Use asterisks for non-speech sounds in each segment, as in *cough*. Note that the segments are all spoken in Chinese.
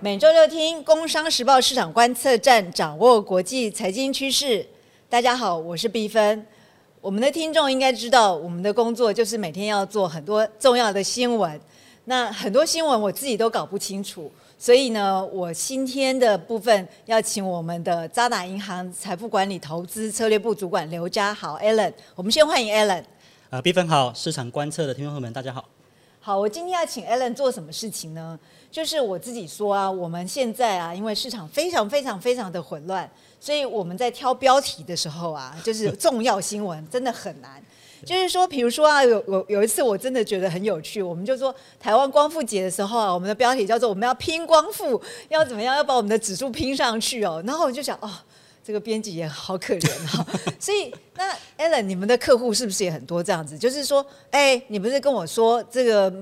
每周六听《工商时报》市场观测站，掌握国际财经趋势。大家好，我是毕芬。我们的听众应该知道，我们的工作就是每天要做很多重要的新闻。那很多新闻我自己都搞不清楚，所以呢，我今天的部分要请我们的渣打银行财富管理投资策略部主管刘家豪 Alan。我们先欢迎 Alan。啊，毕芬好，市场观测的听众朋友们，大家好。好，我今天要请 Alan 做什么事情呢？就是我自己说啊，我们现在啊，因为市场非常非常非常的混乱，所以我们在挑标题的时候啊，*laughs* 就是重要新闻真的很难。就是说，比如说啊，有有有一次我真的觉得很有趣，我们就说台湾光复节的时候啊，我们的标题叫做我们要拼光复，要怎么样，要把我们的指数拼上去哦。然后我就想，哦，这个编辑也好可怜哦。*laughs* 所以那 Alan，你们的客户是不是也很多这样子？就是说，哎，你不是跟我说这个？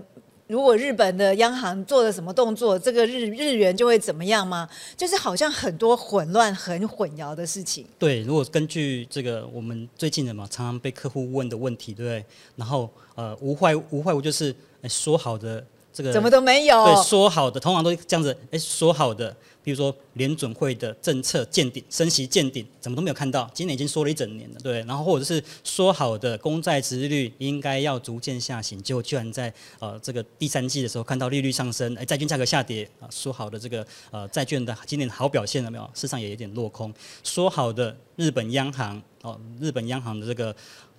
如果日本的央行做了什么动作，这个日日元就会怎么样吗？就是好像很多混乱、很混淆的事情。对，如果根据这个我们最近的嘛，常常被客户问的问题，对不对？然后呃，无坏无坏我就是说好的这个怎么都没有？对，说好的通常都这样子，哎，说好的。比如说联准会的政策见顶，升息见顶，怎么都没有看到。今年已经说了一整年了，对。然后或者是说好的公债殖利率应该要逐渐下行，结果居然在呃这个第三季的时候看到利率上升，哎，债券价格下跌啊。说好的这个呃债券的今年好表现了没有？市场也有点落空。说好的日本央行哦，日本央行的这个。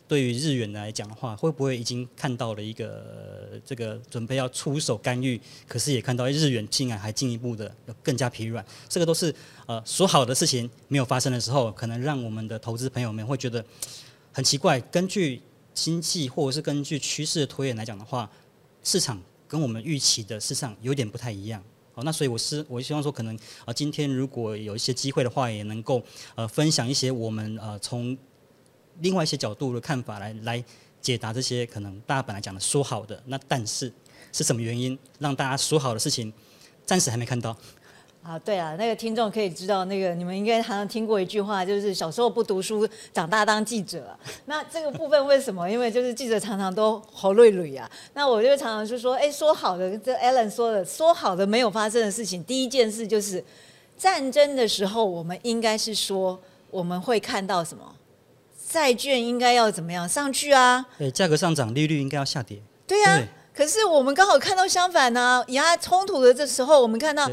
对于日元来讲的话，会不会已经看到了一个这个准备要出手干预？可是也看到日元竟然还进一步的更加疲软，这个都是呃说好的事情没有发生的时候，可能让我们的投资朋友们会觉得很奇怪。根据经济或者是根据趋势的推演来讲的话，市场跟我们预期的市场有点不太一样。哦，那所以我是我希望说，可能啊今天如果有一些机会的话，也能够呃分享一些我们呃从。另外一些角度的看法来来解答这些可能大家本来讲的说好的那但是是什么原因让大家说好的事情暂时还没看到？啊，对啊，那个听众可以知道，那个你们应该常常听过一句话，就是小时候不读书，长大当记者。那这个部分为什么？因为就是记者常常都好累累啊。那我就常常就说，哎，说好的，这 *laughs* Alan 说的，说好的没有发生的事情，第一件事就是战争的时候，我们应该是说我们会看到什么？债券应该要怎么样上去啊？对，价格上涨，利率应该要下跌。对呀，可是我们刚好看到相反呢。压冲突的这时候，我们看到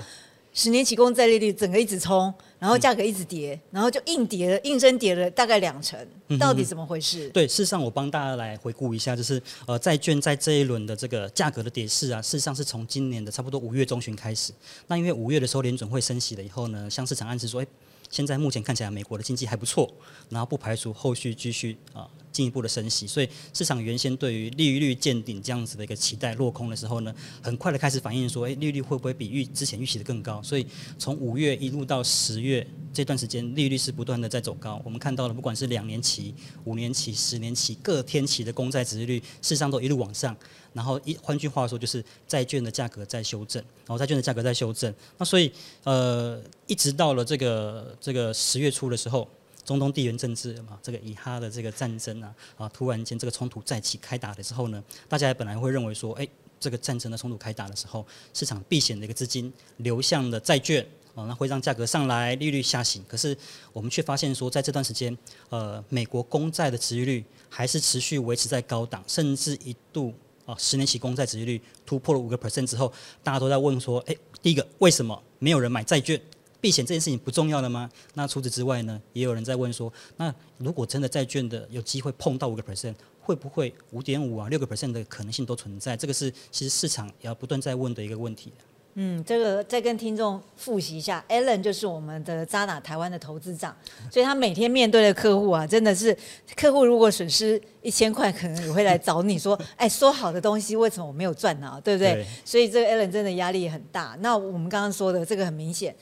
十年期公债利率整个一直冲，然后价格一直跌，然后就硬跌了，硬升跌了大概两成。到底怎么回事？对，事实上我帮大家来回顾一下，就是呃，债券在这一轮的这个价格的跌势啊，事实上是从今年的差不多五月中旬开始。那因为五月的时候联准会升息了以后呢，向市场暗示说，哎。现在目前看起来，美国的经济还不错，然后不排除后续继续啊进一步的升息，所以市场原先对于利率见顶这样子的一个期待落空的时候呢，很快的开始反映说，哎，利率会不会比预之前预期的更高？所以从五月一路到十月这段时间，利率是不断的在走高。我们看到了，不管是两年期、五年期、十年期各天期的公债殖利率，事实上都一路往上。然后一换句话说，就是债券的价格在修正，然后债券的价格在修正。那所以呃，一直到了这个这个十月初的时候，中东地缘政治嘛，这个以哈的这个战争啊，啊，突然间这个冲突再起开打的时候呢，大家本来会认为说，哎，这个战争的冲突开打的时候，市场避险的一个资金流向了债券，啊，那会让价格上来，利率下行。可是我们却发现说，在这段时间，呃，美国公债的殖利率还是持续维持在高档，甚至一度。啊，十年期公债殖利率突破了五个 percent 之后，大家都在问说：，哎，第一个，为什么没有人买债券？避险这件事情不重要了吗？那除此之外呢，也有人在问说：，那如果真的债券的有机会碰到五个 percent，会不会五点五啊、六个 percent 的可能性都存在？这个是其实市场也要不断在问的一个问题。嗯，这个再跟听众复习一下，Allen 就是我们的渣打台湾的投资长，所以他每天面对的客户啊，真的是客户如果损失一千块，可能也会来找你说，*laughs* 哎，说好的东西为什么我没有赚呢？对不对？所以这个 Allen 真的压力很大。那我们刚刚说的这个很明显，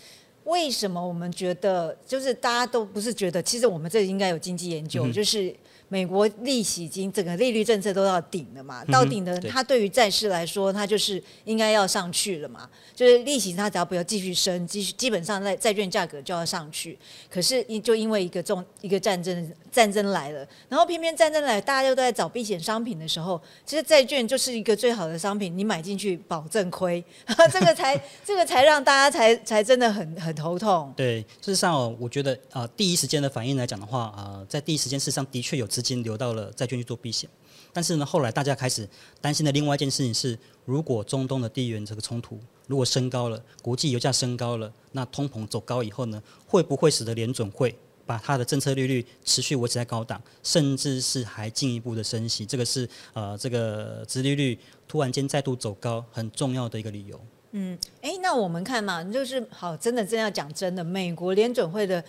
为什么我们觉得就是大家都不是觉得，其实我们这应该有经济研究，就是。美国利息已经整个利率政策都到顶了嘛，到顶的，它对于债市来说，它就是应该要上去了嘛，就是利息它只要不要继续升，继续基本上在债券价格就要上去。可是因就因为一个重一个战争战争来了，然后偏偏战争来，大家又都在找避险商品的时候，其实债券就是一个最好的商品，你买进去保证亏，*laughs* 这个才 *laughs* 这个才让大家才才真的很很头痛。对，事实上哦，我觉得呃，第一时间的反应来讲的话，呃，在第一时间事实上的确有资金流到了债券去做避险，但是呢，后来大家开始担心的另外一件事情是，如果中东的地缘这个冲突如果升高了，国际油价升高了，那通膨走高以后呢，会不会使得联准会把它的政策利率持续维持在高档，甚至是还进一步的升息？这个是呃，这个殖利率突然间再度走高很重要的一个理由。嗯，哎，那我们看嘛，就是好，真的真要讲真的，美国联准会的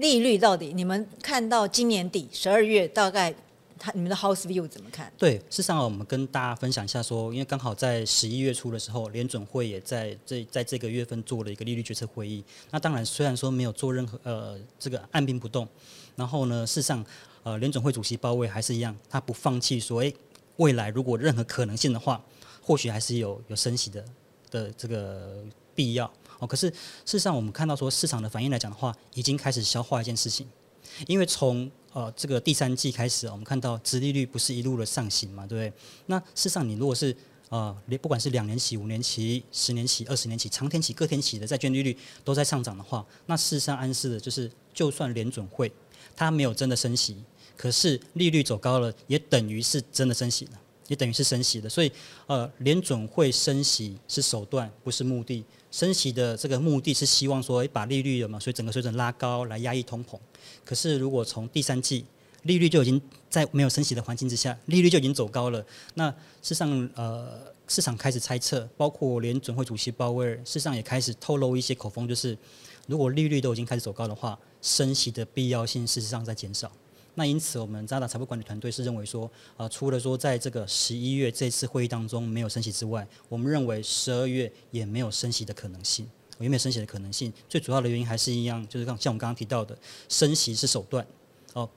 利率到底，你们看到今年底十二月大概，它你们的 house view 怎么看？对，事实上我们跟大家分享一下说，因为刚好在十一月初的时候，联准会也在这在这个月份做了一个利率决策会议。那当然，虽然说没有做任何呃这个按兵不动，然后呢，事实上呃联准会主席鲍威还是一样，他不放弃说，哎，未来如果任何可能性的话，或许还是有有升息的。的这个必要哦，可是事实上我们看到说市场的反应来讲的话，已经开始消化一件事情，因为从呃这个第三季开始，我们看到殖利率不是一路的上行嘛，对不对？那事实上你如果是呃不管是两年期、五年期、十年期、二十年期、长天期、各天期的债券利率都在上涨的话，那事实上暗示的就是，就算联准会它没有真的升息，可是利率走高了，也等于是真的升息了。也等于是升息的，所以呃，联准会升息是手段，不是目的。升息的这个目的是希望说，把利率有嘛，所以整个水准拉高来压抑通膨。可是如果从第三季利率就已经在没有升息的环境之下，利率就已经走高了，那事实上呃，市场开始猜测，包括联准会主席鲍威尔，事实上也开始透露一些口风，就是如果利率都已经开始走高的话，升息的必要性事实上在减少。那因此，我们渣打财富管理团队是认为说，呃，除了说在这个十一月这次会议当中没有升息之外，我们认为十二月也没有升息的可能性。有没有升息的可能性？最主要的原因还是一样，就是像像我们刚刚提到的，升息是手段，哦，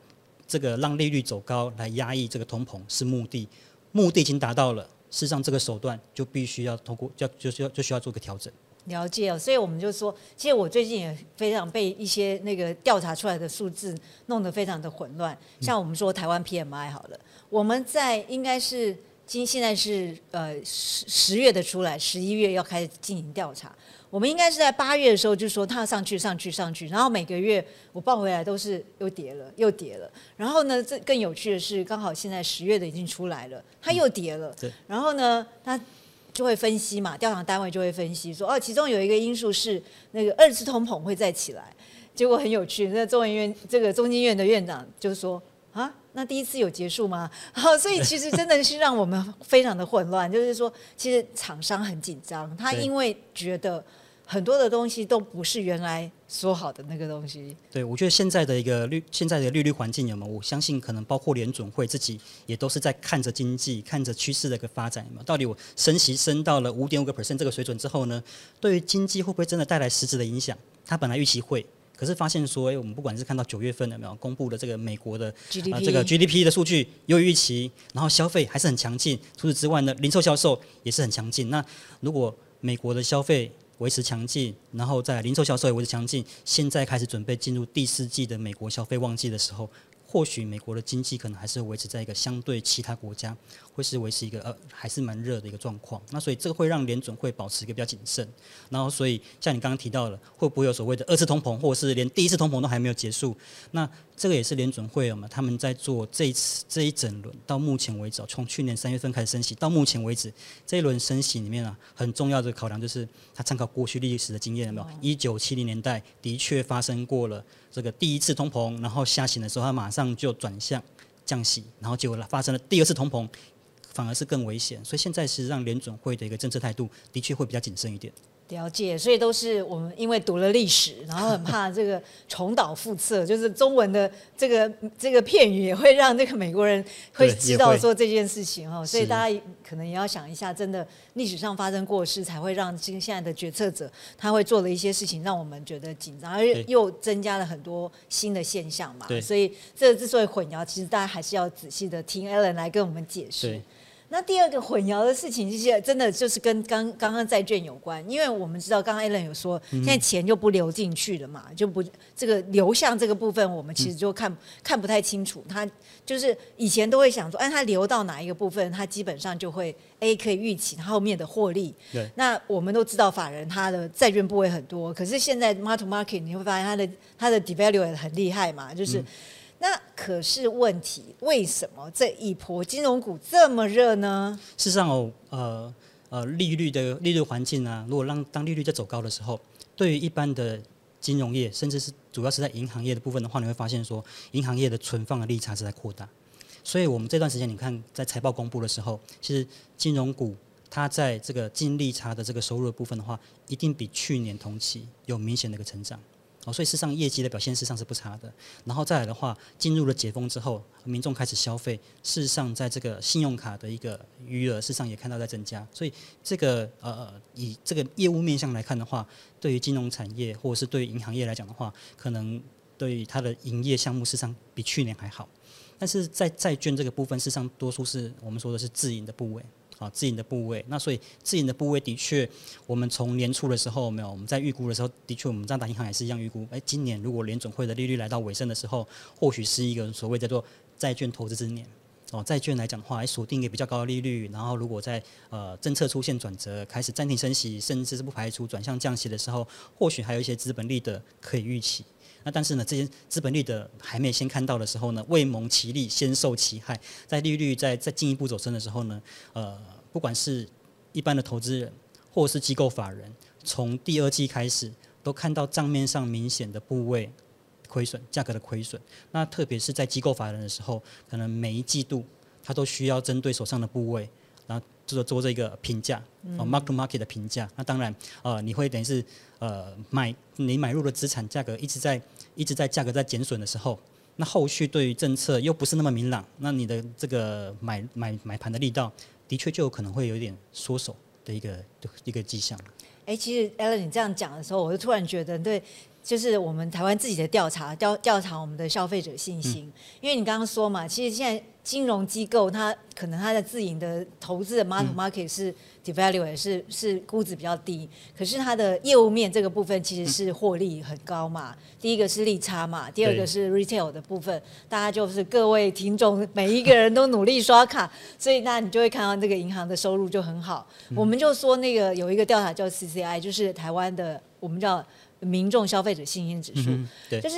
这个让利率走高来压抑这个通膨是目的，目的已经达到了，事实上这个手段就必须要通过，要就需要就需要做个调整。了解哦，所以我们就说，其实我最近也非常被一些那个调查出来的数字弄得非常的混乱。像我们说台湾 PMI 好了，我们在应该是今现在是呃十十月的出来，十一月要开始进行调查。我们应该是在八月的时候就说它要上去上去上去，然后每个月我报回来都是又跌了又跌了。然后呢，这更有趣的是，刚好现在十月的已经出来了，它又跌了。然后呢，它。就会分析嘛，调查单位就会分析说，哦，其中有一个因素是那个二次通膨会再起来，结果很有趣，那中研院这个中经院的院长就说，啊，那第一次有结束吗？*laughs* 好，所以其实真的是让我们非常的混乱，就是说，其实厂商很紧张，他因为觉得。很多的东西都不是原来说好的那个东西。对，我觉得现在的一个利，现在的利率环境有没有？我相信可能包括联准会自己也都是在看着经济、看着趋势的一个发展嘛。到底我升息升到了五点五个 percent 这个水准之后呢，对于经济会不会真的带来实质的影响？他本来预期会，可是发现说，哎，我们不管是看到九月份有没有公布的这个美国的啊这个 GDP 的数据优于预期，然后消费还是很强劲。除此之外呢，零售销售也是很强劲。那如果美国的消费，维持强劲，然后在零售销售也维持强劲。现在开始准备进入第四季的美国消费旺季的时候，或许美国的经济可能还是维持在一个相对其他国家会是维持一个呃还是蛮热的一个状况。那所以这个会让联准会保持一个比较谨慎。然后所以像你刚刚提到了，会不会有所谓的二次通膨，或者是连第一次通膨都还没有结束？那这个也是联准会嘛，他们在做这一次这一整轮到目前为止，从去年三月份开始升息到目前为止，这一轮升息里面啊，很重要的考量就是他参考过去历史的经验，有没有？一九七零年代的确发生过了这个第一次通膨，然后下行的时候，它马上就转向降息，然后结果发生了第二次通膨，反而是更危险。所以现在是让联准会的一个政策态度的确会比较谨慎一点。了解，所以都是我们因为读了历史，然后很怕这个重蹈覆辙，就是中文的这个这个片语也会让这个美国人会知道说这件事情哈，所以大家可能也要想一下，真的历史上发生过的事，才会让今现在的决策者他会做的一些事情，让我们觉得紧张，而又增加了很多新的现象嘛。对所以这之所以混淆，其实大家还是要仔细的听 Ellen 来跟我们解释对。那第二个混淆的事情，就是真的就是跟刚刚刚债券有关，因为我们知道刚刚 Alan 有说，嗯现在钱就不流进去了嘛，就不这个流向这个部分，我们嗯其实就看、看不太清楚。它就是以前都会想说，哎，它流到哪一个部分，它基本上就会 A 可以预期它后面的获利。对那我们都知道法人他的债券部位很多，可是现在 mark to market 你会发现它的它的 devalue 也很厉害嘛，就是。嗯那可是问题，为什么这一波金融股这么热呢？事实上哦，呃呃，利率的利率环境啊，如果让当利率在走高的时候，对于一般的金融业，甚至是主要是在银行业的部分的话，你会发现说，银行业的存放的利差是在扩大。所以我们这段时间，你看在财报公布的时候，其实金融股它在这个净利差的这个收入的部分的话，一定比去年同期有明显的一个成长。哦，所以事实上业绩的表现事实上是不差的。然后再来的话，进入了解封之后，民众开始消费，事实上在这个信用卡的一个余额，事实上也看到在增加。所以这个呃，以这个业务面向来看的话，对于金融产业或者是对于银行业来讲的话，可能对于它的营业项目事实上比去年还好。但是在债券这个部分，事实上多数是我们说的是自营的部位。啊，自营的部位，那所以自营的部位的确，我们从年初的时候没有，我们在预估的时候，的确我们渣打银行也是一样预估，哎，今年如果联总会的利率来到尾声的时候，或许是一个所谓叫做债券投资之年。哦，债券来讲的话，哎，锁定一个比较高的利率，然后如果在呃政策出现转折，开始暂停升息，甚至是不排除转向降息的时候，或许还有一些资本利得可以预期。那但是呢，这些资本利的还没先看到的时候呢，未蒙其利，先受其害。在利率在在进一步走升的时候呢，呃，不管是一般的投资人或是机构法人，从第二季开始都看到账面上明显的部位亏损、价格的亏损。那特别是在机构法人的时候，可能每一季度他都需要针对手上的部位，然后做做这个评价，哦，mark to market 的评价。那当然，呃，你会等于是呃买你买入的资产价格一直在一直在价格在减损的时候，那后续对于政策又不是那么明朗，那你的这个买买买盘的力道，的确就有可能会有一点缩手的一个一个迹象。哎，其实 Ellen 你这样讲的时候，我就突然觉得，对，就是我们台湾自己的调查调调查我们的消费者信心，因为你刚刚说嘛，其实现在金融机构它可能它的自营的投资的 market market 是 devalue 是是估值比较低，可是它的业务面这个部分其实是获利很高嘛。第一个是利差嘛，第二个是 retail 的部分，大家就是各位听众每一个人都努力刷卡，*laughs* 所以那你就会看到这个银行的收入就很好。我们就说那个有一个调查叫 CCI，就是台湾的我们叫民众消费者信心指数，嗯，对就，是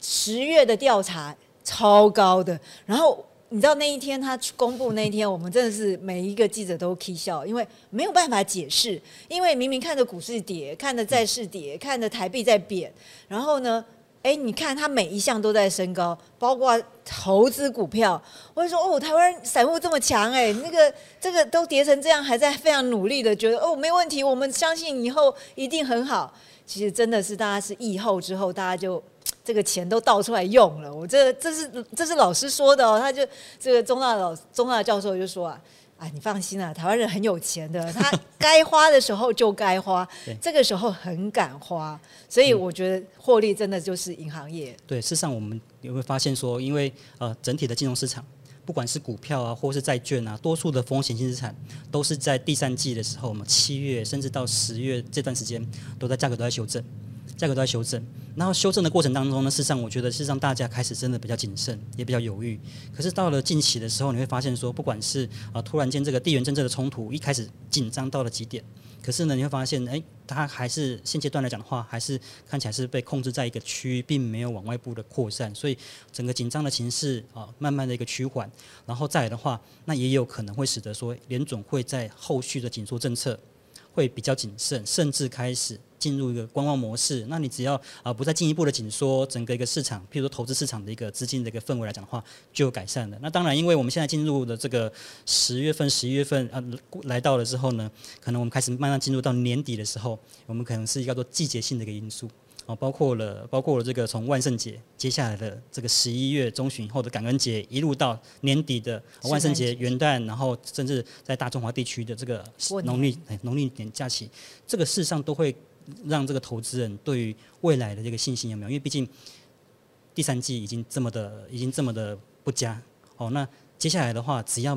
十月的调查超高的，然后。你知道那一天他公布那一天，我们真的是每一个记者都 k 笑，因为没有办法解释，因为明明看着股市跌，看着债市跌，看着台币在贬，然后呢，哎，你看它每一项都在升高，包括投资股票，我就说哦，台湾散户这么强，哎，那个这个都跌成这样，还在非常努力的觉得哦没问题，我们相信以后一定很好。其实真的是大家是疫后之后，大家就 *tsk* 这个钱都倒出来用了。我这这是这是老师说的哦，他就这个中大老中大教授就说啊。啊，你放心啊，台湾人很有钱的，*laughs* 他该花的时候就该花，这个时候很敢花，所以我觉得获利真的就是银行业。对，事实上我们也会发现说，因为呃整体的金融市场，不管是股票啊，或是债券啊，多数的风险性资产都是在第三季的时候，我们七月甚至到十月这段时间，都在价格都在修正，价格都在修正。然后修正的过程当中呢，事实上我觉得是让大家开始真的比较谨慎，也比较犹豫。可是到了近期的时候，你会发现说，不管是啊、突然间这个地缘政治的冲突一开始紧张到了极点。可是呢，你会发现，哎，它还是现阶段来讲的话，还是看起来是被控制在一个区域，并没有往外部的扩散，所以整个紧张的形势啊，慢慢的一个趋缓，然后再来的话，那也有可能会使得说联总会在后续的紧缩政策，会比较谨慎，甚至开始进入一个观望模式。那你只要啊不再进一步的紧缩整个一个市场，譬如说投资市场的一个资金的一个氛围来讲的话，就改善了。那当然，因为我们现在进入的这个十月份、十一月份啊来到了之后呢，可能我们开始慢慢进入到年底的时候，我们可能是一个叫做季节性的一个因素。哦，包括了包括了这个从万圣节接下来的这个十一月中旬后的感恩节，一路到年底的万圣节、元旦，然后甚至在大中华地区的这个农历农历年假期，这个事实上都会让这个投资人对于未来的这个信心有没有？因为毕竟第三季已经这么的已经这么的不佳，哦，那接下来的话，只要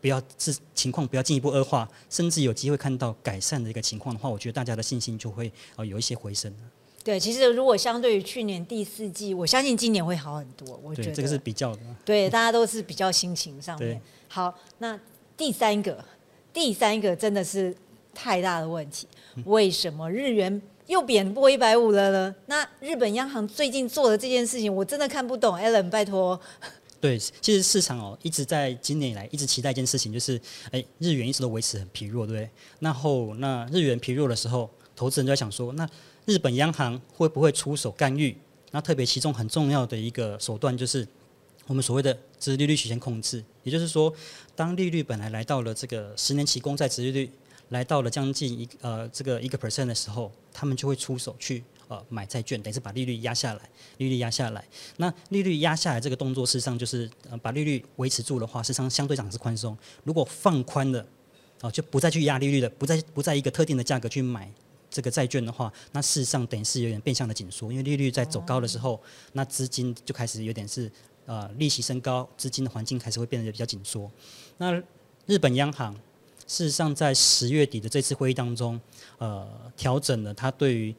不要是情况不要进一步恶化，甚至有机会看到改善的一个情况的话，我觉得大家的信心就会呃有一些回升。对，其实如果相对于去年第四季，我相信今年会好很多。我觉得这个是比较的。对，大家都是比较心情上面。*laughs* 好，那第三个，第三个真的是太大的问题。为什么日元又贬破一百五了呢？那日本央行最近做的这件事情，我真的看不懂。Allen，拜托。对，其实市场哦一直在今年以来一直期待一件事情，就是哎，日元一直都维持很疲弱，对不对？那后那日元疲弱的时候，投资人就在想说，那日本央行会不会出手干预？那特别其中很重要的一个手段就是我们所谓的殖利率曲线控制。也就是说，当利率本来来到了这个十年期公债殖利率来到了将近一呃这个一个 percent 的时候，他们就会出手去呃买债券，等于是把利率压下来，利率压下来。那利率压下来这个动作，事实上就是呃把利率维持住的话，事实上相对上是宽松。如果放宽了，哦就不再去压利率了，不再不在一个特定的价格去买。这个债券的话，那事实上等于是有点变相的紧缩，因为利率在走高的时候，那资金就开始有点是呃利息升高，资金的环境开始会变得比较紧缩。那日本央行事实上在十月底的这次会议当中，呃调整了它对于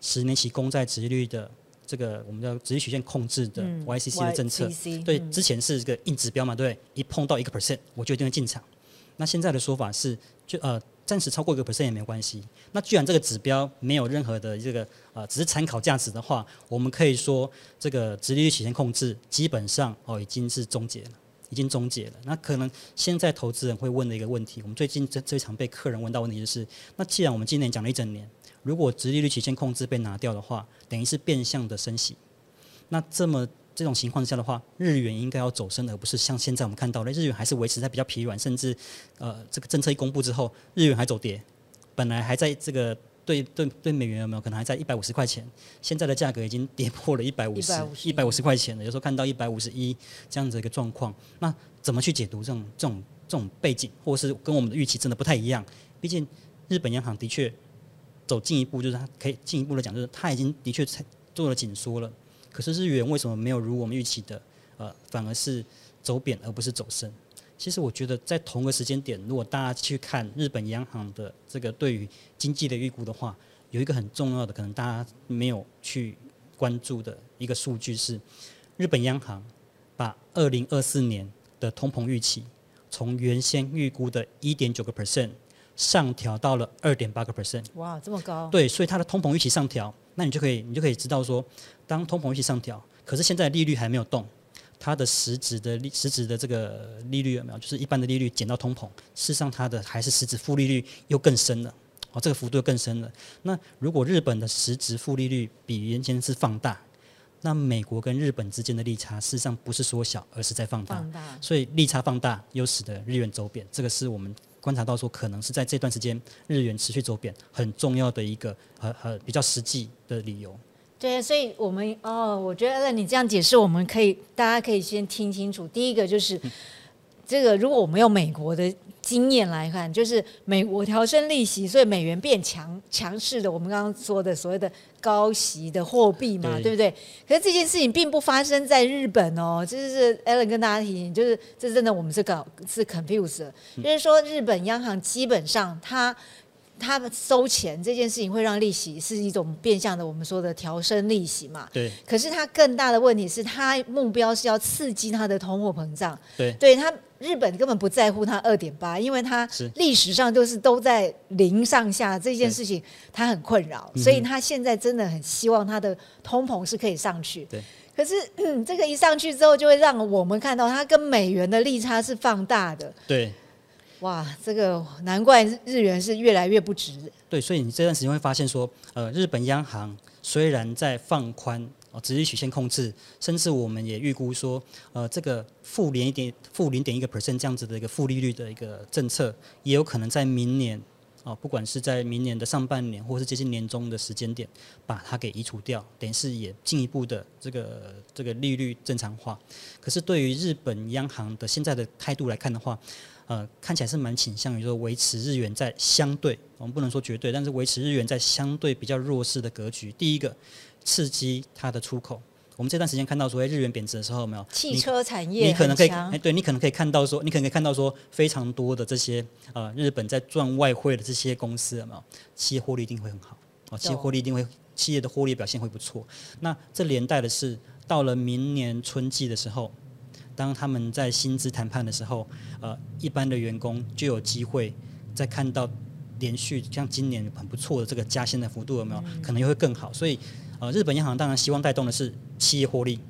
十年期公债殖利率的这个我们叫殖利率曲线控制的 YCC 的政策。对，之前是一个硬指标嘛，对，一碰到一个 percent 我就一定会进场。那现在的说法是，就呃。暂时超过一个 percent 也没关系。那既然这个指标没有任何的这个呃，只是参考价值的话，我们可以说这个直利率曲线控制基本上哦已经是终结了，已经终结了。那可能现在投资人会问的一个问题，我们最近这这一场被客人问到问题就是：那既然我们今年讲了一整年，如果直利率曲线控制被拿掉的话，等于是变相的升息，那这么。这种情况下的话，日元应该要走升，而不是像现在我们看到的，日元还是维持在比较疲软，甚至呃，这个政策一公布之后，日元还走跌。本来还在这个对对对美元有没有可能还在一百五十块钱，现在的价格已经跌破了一百五十一百五十块钱了，有时候看到一百五十一这样子一个状况。那怎么去解读这种这种这种背景，或是跟我们的预期真的不太一样？毕竟日本央行的确走进一步，就是它可以进一步的讲，就是它已经的确做了紧缩了。可是日元为什么没有如我们预期的，呃，反而是走贬而不是走升？其实我觉得在同个时间点，如果大家去看日本央行的这个对于经济的预估的话，有一个很重要的可能大家没有去关注的一个数据是，日本央行把二零二四年的通膨预期从原先预估的一点九个 percent 上调到了二点八个 percent。哇，这么高！对，所以它的通膨预期上调。那你就可以，你就可以知道说，当通膨预期上调，可是现在利率还没有动，它的实质的利实质的这个利率有没有？就是一般的利率减到通膨，事实上它的还是实质负利率又更深了，哦，这个幅度更深了。那如果日本的实质负利率比原先是放大，那美国跟日本之间的利差事实上不是缩小，而是在放大。放大。所以利差放大，又使得日元走贬，这个是我们。观察到说，可能是在这段时间日元持续走贬，很重要的一个呃呃比较实际的理由。对，所以我们哦，我觉得你这样解释，我们可以大家可以先听清楚。第一个就是这个，如果我们用美国的。经验来看，就是美国调升利息，所以美元变强强势的。我们刚刚说的所谓的高息的货币嘛，对不对？可是这件事情并不发生在日本哦，就是 Allen 跟大家提醒，就是这真的我们是搞是 confused，就是说日本央行基本上它它收钱这件事情会让利息是一种变相的我们说的调升利息嘛。对。可是它更大的问题是，它目标是要刺激它的通货膨胀。对。对它。日本根本不在乎它二点八，因为它历史上就是都在零上下，这件事情它很困扰，所以它现在真的很希望它的通膨是可以上去。对，可是这个一上去之后，就会让我们看到它跟美元的利差是放大的。对，哇，这个难怪日元是越来越不值。对，所以你这段时间会发现说，呃，日本央行虽然在放宽哦，直率曲线控制，甚至我们也预估说，呃，这个负零点、负零点一个 percent 这样子的一个负利率的一个政策，也有可能在明年。哦，不管是在明年的上半年，或是接近年终的时间点，把它给移除掉，等于是也进一步的这个这个利率正常化。可是对于日本央行的现在的态度来看的话，呃，看起来是蛮倾向于说维持日元在相对，我们不能说绝对，但是维持日元在相对比较弱势的格局。第一个，刺激它的出口。我们这段时间看到所谓，日元贬值的时候，有没有汽车产业你可能可以哎，对你可能可以看到说，你可能可以看到说，非常多的这些呃日本在赚外汇的这些公司，有没有企业获利一定会很好哦，企业获利一定会企业的获利表现会不错。那这连带的是，到了明年春季的时候，当他们在薪资谈判的时候，呃，一般的员工就有机会再看到连续像今年很不错的这个加薪的幅度，有没有可能又会更好？所以。呃，日本央行当然希望带动的是企业获利，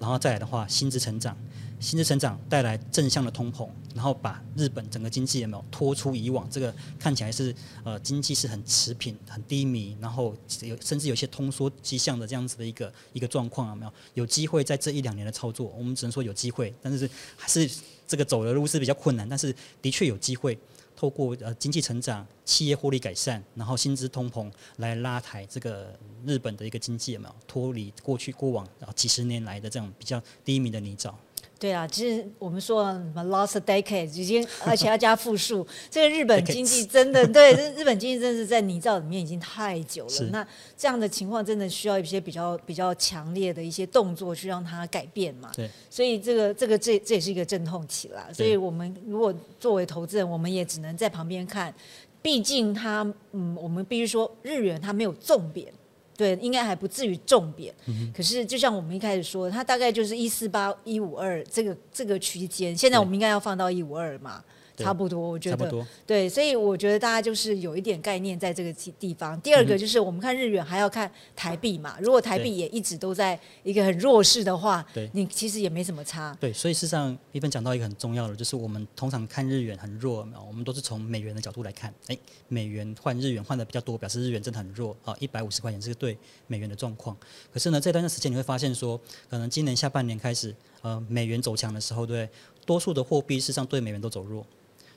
然后再来的话，薪资成长，薪资成长带来正向的通膨，然后把日本整个经济有没有拖出以往这个看起来是呃经济是很持平、很低迷，然后有甚至有些通缩迹象的这样子的一个一个状况有没有？有机会在这一两年的操作，我们只能说有机会，但是还是这个走的路是比较困难，但是的确有机会。透过呃经济成长、企业获利改善，然后薪资通膨来拉抬这个日本的一个经济，有没有脱离过去过往啊几十年来的这种比较低迷的泥沼？对啊，其实我们说什么 lost decade 已经，而且要加复数。*laughs* 这个日本经济真的对，日本经济真的是在泥沼里面已经太久了。那这样的情况真的需要一些比较比较强烈的一些动作去让它改变嘛？对。所以这个这个这这也是一个阵痛期啦。所以我们如果作为投资人，我们也只能在旁边看。毕竟它，嗯，我们必须说日元它没有重贬。对，应该还不至于重贬。可是，就像我们一开始说，它大概就是一四八一五二这个这个区间。现在我们应该要放到一五二嘛。差不多，我觉得对，所以我觉得大家就是有一点概念在这个地方。第二个就是我们看日元还要看台币嘛，如果台币也一直都在一个很弱势的话，对你其实也没什么差。对，所以事实上一芬讲到一个很重要的，就是我们通常看日元很弱，我们都是从美元的角度来看，哎，美元换日元换的比较多，表示日元真的很弱啊，一百五十块钱是个对美元的状况。可是呢，这段时间你会发现说，可能今年下半年开始，呃，美元走强的时候，对，多数的货币事实上对美元都走弱。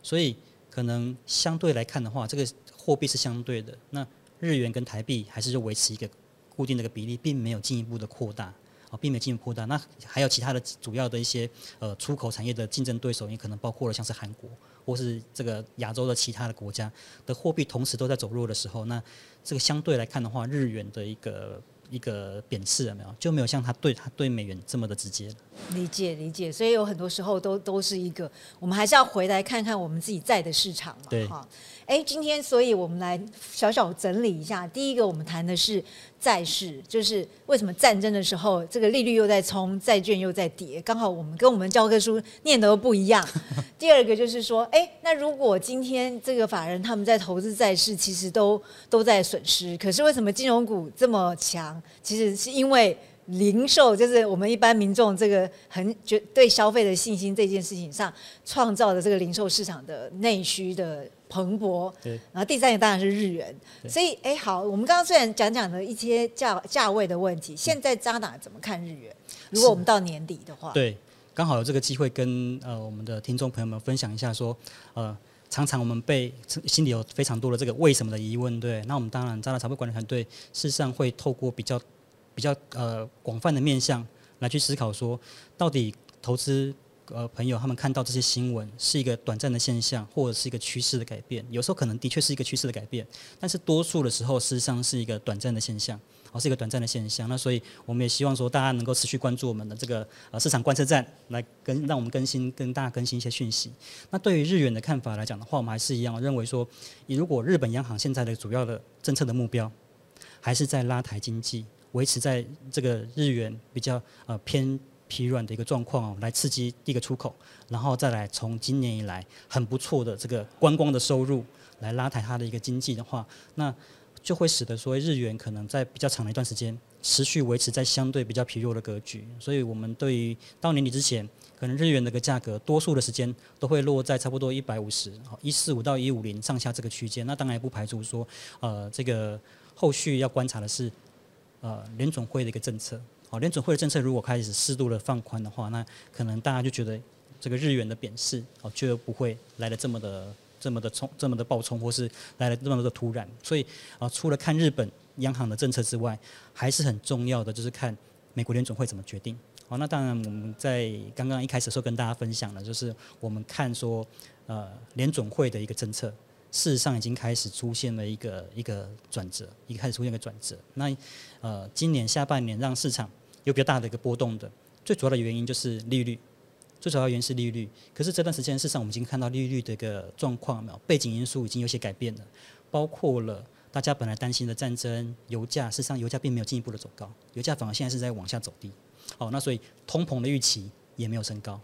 所以可能相对来看的话，这个货币是相对的。那日元跟台币还是就维持一个固定的一个比例，并没有进一步的扩大，啊，并没有进一步扩大。那还有其他的主要的一些呃出口产业的竞争对手，也可能包括了像是韩国或是这个亚洲的其他的国家的货币同时都在走弱的时候，那这个相对来看的话，日元的一个。一个贬斥了没有？就没有像他对他对美元这么的直接理解理解，所以有很多时候都都是一个，我们还是要回来看看我们自己在的市场嘛。哈，哎，今天所以我们来小小整理一下。第一个，我们谈的是债市，就是为什么战争的时候，这个利率又在冲，债券又在跌，刚好我们跟我们教科书念的都不一样。*laughs* 第二个就是说，哎，那如果今天这个法人他们在投资债市，其实都都在损失，可是为什么金融股这么强？其实是因为零售，就是我们一般民众这个很觉对消费的信心这件事情上创造的这个零售市场的内需的。蓬勃，对，然后第三个当然是日元，所以哎好，我们刚刚虽然讲讲了一些价价位的问题，现在渣打怎么看日元？如果我们到年底的话，对，刚好有这个机会跟呃我们的听众朋友们分享一下，说呃常常我们被心里有非常多的这个为什么的疑问，对，那我们当然渣打财富管理团队事实上会透过比较比较呃广泛的面向来去思考，说到底投资。呃，朋友，他们看到这些新闻是一个短暂的现象，或者是一个趋势的改变。有时候可能的确是一个趋势的改变，但是多数的时候，事实上是一个短暂的现象，哦，是一个短暂的现象。那所以我们也希望说，大家能够持续关注我们的这个呃市场观测站，来跟让我们更新跟大家更新一些讯息。那对于日元的看法来讲的话，我们还是一样认为说，你如果日本央行现在的主要的政策的目标，还是在拉抬经济，维持在这个日元比较呃偏。疲软的一个状况哦，来刺激一个出口，然后再来从今年以来很不错的这个观光的收入来拉抬它的一个经济的话，那就会使得说日元可能在比较长的一段时间持续维持在相对比较疲弱的格局，所以我们对于到年底之前，可能日元的一个价格，多数的时间都会落在差不多一百五十、一四五到一五零上下这个区间。那当然也不排除说，呃，这个后续要观察的是，呃，联总会的一个政策。好，联准会的政策如果开始适度的放宽的话，那可能大家就觉得这个日元的贬势，哦，就不会来的这么的、这么的冲、这么的暴冲，或是来的这么多的突然。所以，啊，除了看日本。央行的政策之外，还是很重要的，就是看美国联准会怎么决定。好，那当然我们在刚刚一开始的时候跟大家分享了，就是我们看说，呃，联准会的一个政策，事实上已经开始出现了一个一个转折，一开始出现一个转折。那呃，今年下半年让市场有比较大的一个波动的，最主要的原因就是利率，最主要原因是利率。可是这段时间，事实上我们已经看到利率的一个状况，背景因素已经有些改变了，包括了。大家本来担心的战争、油价，事实上油价并没有进一步的走高，油价反而现在是在往下走低。好，那所以通膨的预期也没有升高。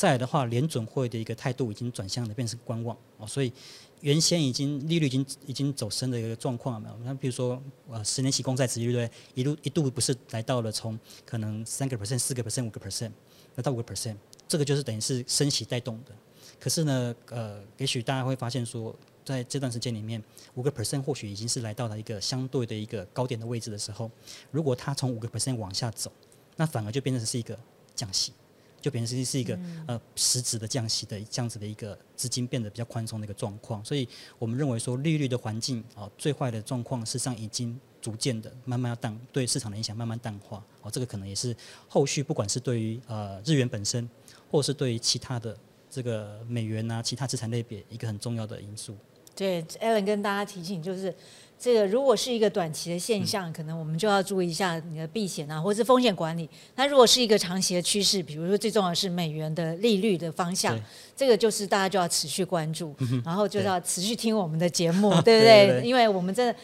再来的话，联准会的一个态度已经转向了，变成观望。哦，所以原先已经利率已经已经走升的一个状况，没有？那比如说，呃，十年期公债殖利率一路一度不是来到了从可能三个 percent、四个 percent、五个 percent，来到五个 percent，这个就是等于是升息带动的。可是呢，呃，也许大家会发现说。在这段时间里面，五个 percent 或许已经是来到了一个相对的一个高点的位置的时候，如果它从五个 percent 往下走，那反而就变成是一个降息，就变成是是一个呃实质的降息的这样子的一个资金变得比较宽松的一个状况。所以我们认为说利率的环境啊，最坏的状况事实上已经逐渐的慢慢要淡，对市场的影响慢慢淡化。哦，这个可能也是后续不管是对于呃日元本身，或是对于其他的这个美元啊其他资产类别一个很重要的因素。对，Allen 跟大家提醒，就是这个如果是一个短期的现象，可能我们就要注意一下你的避险啊，或者是风险管理。那如果是一个长期的趋势，比如说最重要的是美元的利率的方向，这个就是大家就要持续关注，然后就是要持续听我们的节目，*laughs* 对不对？因为我们真的。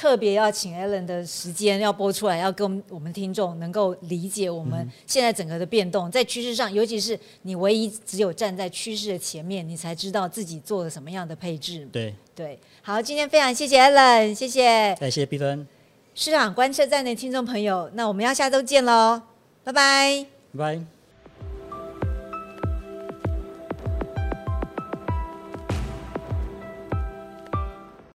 特别要请 Allen 的时间要播出来，要跟我们听众能够理解我们现在整个的变动，在趋势上，尤其是你唯一只有站在趋势的前面，你才知道自己做了什么样的配置。对。对，好，今天非常谢谢 Allen，谢谢，谢谢 B 分市场观测站的听众朋友，那我们要下周见喽，拜拜，拜拜。